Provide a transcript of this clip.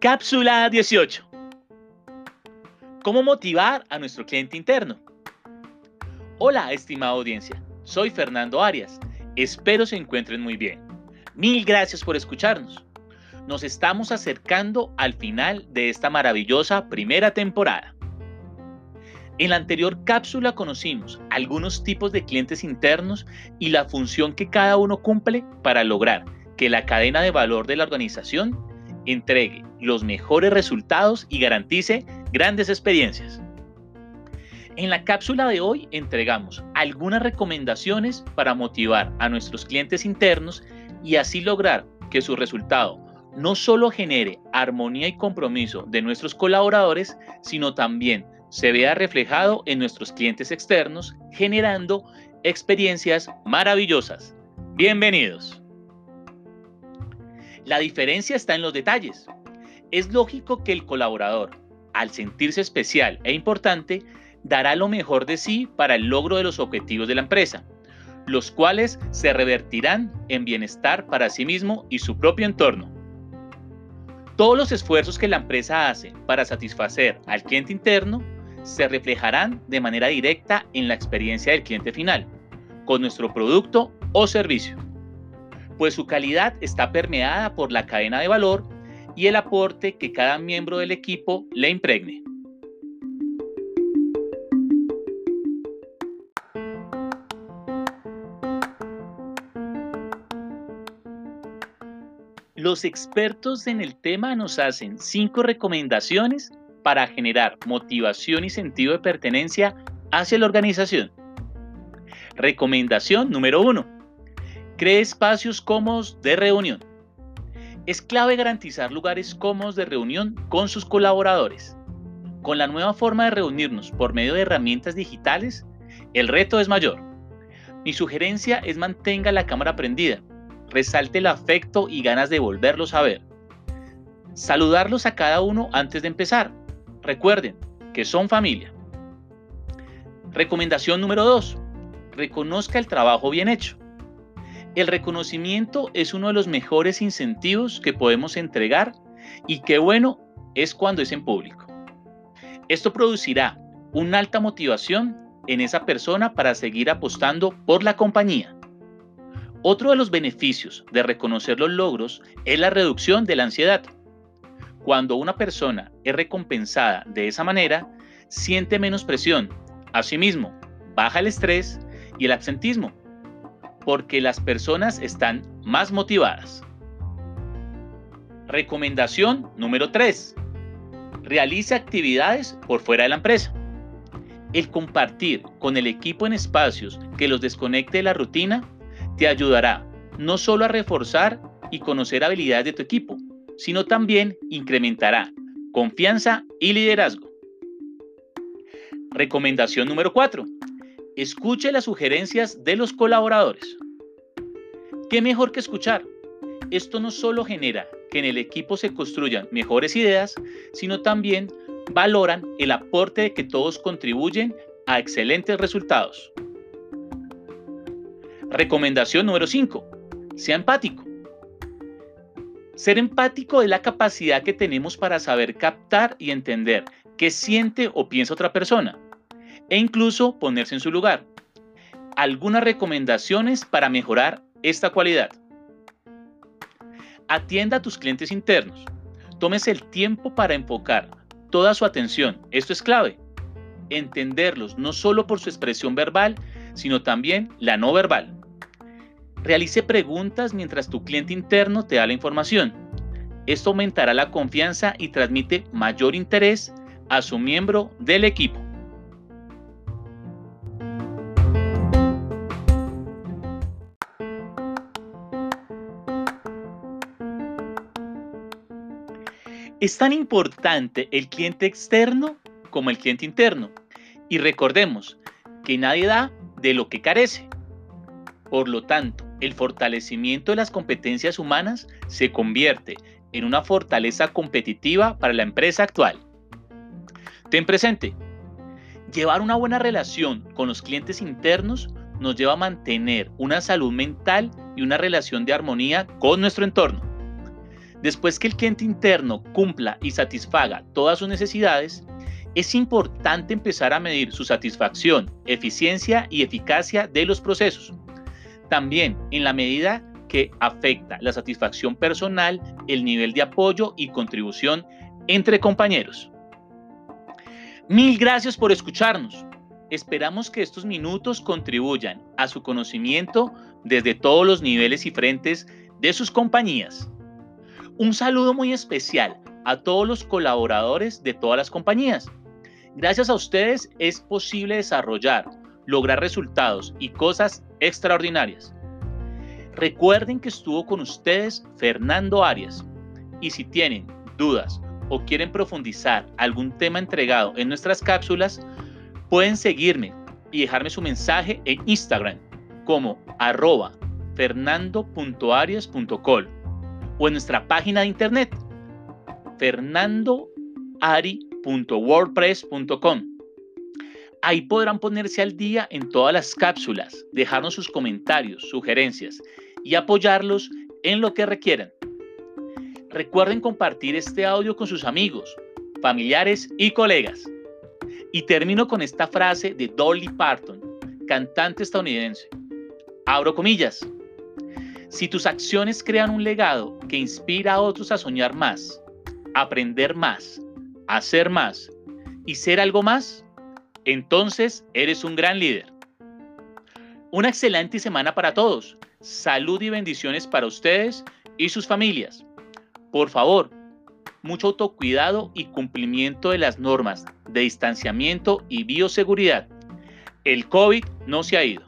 Cápsula 18. ¿Cómo motivar a nuestro cliente interno? Hola, estimada audiencia. Soy Fernando Arias. Espero se encuentren muy bien. Mil gracias por escucharnos. Nos estamos acercando al final de esta maravillosa primera temporada. En la anterior cápsula conocimos algunos tipos de clientes internos y la función que cada uno cumple para lograr que la cadena de valor de la organización entregue los mejores resultados y garantice grandes experiencias. En la cápsula de hoy entregamos algunas recomendaciones para motivar a nuestros clientes internos y así lograr que su resultado no solo genere armonía y compromiso de nuestros colaboradores, sino también se vea reflejado en nuestros clientes externos, generando experiencias maravillosas. Bienvenidos. La diferencia está en los detalles. Es lógico que el colaborador, al sentirse especial e importante, dará lo mejor de sí para el logro de los objetivos de la empresa, los cuales se revertirán en bienestar para sí mismo y su propio entorno. Todos los esfuerzos que la empresa hace para satisfacer al cliente interno se reflejarán de manera directa en la experiencia del cliente final, con nuestro producto o servicio pues su calidad está permeada por la cadena de valor y el aporte que cada miembro del equipo le impregne. Los expertos en el tema nos hacen cinco recomendaciones para generar motivación y sentido de pertenencia hacia la organización. Recomendación número uno Cree espacios cómodos de reunión. Es clave garantizar lugares cómodos de reunión con sus colaboradores. Con la nueva forma de reunirnos por medio de herramientas digitales, el reto es mayor. Mi sugerencia es mantenga la cámara prendida, resalte el afecto y ganas de volverlos a ver. Saludarlos a cada uno antes de empezar. Recuerden que son familia. Recomendación número 2. Reconozca el trabajo bien hecho. El reconocimiento es uno de los mejores incentivos que podemos entregar y qué bueno es cuando es en público. Esto producirá una alta motivación en esa persona para seguir apostando por la compañía. Otro de los beneficios de reconocer los logros es la reducción de la ansiedad. Cuando una persona es recompensada de esa manera, siente menos presión. Asimismo, baja el estrés y el absentismo, porque las personas están más motivadas. Recomendación número 3. Realice actividades por fuera de la empresa. El compartir con el equipo en espacios que los desconecte de la rutina te ayudará no solo a reforzar y conocer habilidades de tu equipo, sino también incrementará confianza y liderazgo. Recomendación número 4. Escuche las sugerencias de los colaboradores. ¿Qué mejor que escuchar? Esto no solo genera que en el equipo se construyan mejores ideas, sino también valoran el aporte de que todos contribuyen a excelentes resultados. Recomendación número 5. Sea empático. Ser empático es la capacidad que tenemos para saber captar y entender qué siente o piensa otra persona e incluso ponerse en su lugar. Algunas recomendaciones para mejorar esta cualidad. Atienda a tus clientes internos. Tómese el tiempo para enfocar toda su atención. Esto es clave. Entenderlos no solo por su expresión verbal, sino también la no verbal. Realice preguntas mientras tu cliente interno te da la información. Esto aumentará la confianza y transmite mayor interés a su miembro del equipo. Es tan importante el cliente externo como el cliente interno. Y recordemos que nadie da de lo que carece. Por lo tanto, el fortalecimiento de las competencias humanas se convierte en una fortaleza competitiva para la empresa actual. Ten presente, llevar una buena relación con los clientes internos nos lleva a mantener una salud mental y una relación de armonía con nuestro entorno. Después que el cliente interno cumpla y satisfaga todas sus necesidades, es importante empezar a medir su satisfacción, eficiencia y eficacia de los procesos. También, en la medida que afecta la satisfacción personal, el nivel de apoyo y contribución entre compañeros. Mil gracias por escucharnos. Esperamos que estos minutos contribuyan a su conocimiento desde todos los niveles y frentes de sus compañías. Un saludo muy especial a todos los colaboradores de todas las compañías. Gracias a ustedes es posible desarrollar, lograr resultados y cosas extraordinarias. Recuerden que estuvo con ustedes Fernando Arias y si tienen dudas o quieren profundizar algún tema entregado en nuestras cápsulas, pueden seguirme y dejarme su mensaje en Instagram como arroba fernando.arias.col o en nuestra página de internet fernandoari.wordpress.com. Ahí podrán ponerse al día en todas las cápsulas, dejarnos sus comentarios, sugerencias y apoyarlos en lo que requieran. Recuerden compartir este audio con sus amigos, familiares y colegas. Y termino con esta frase de Dolly Parton, cantante estadounidense. Abro comillas. Si tus acciones crean un legado que inspira a otros a soñar más, aprender más, hacer más y ser algo más, entonces eres un gran líder. Una excelente semana para todos. Salud y bendiciones para ustedes y sus familias. Por favor, mucho autocuidado y cumplimiento de las normas de distanciamiento y bioseguridad. El COVID no se ha ido.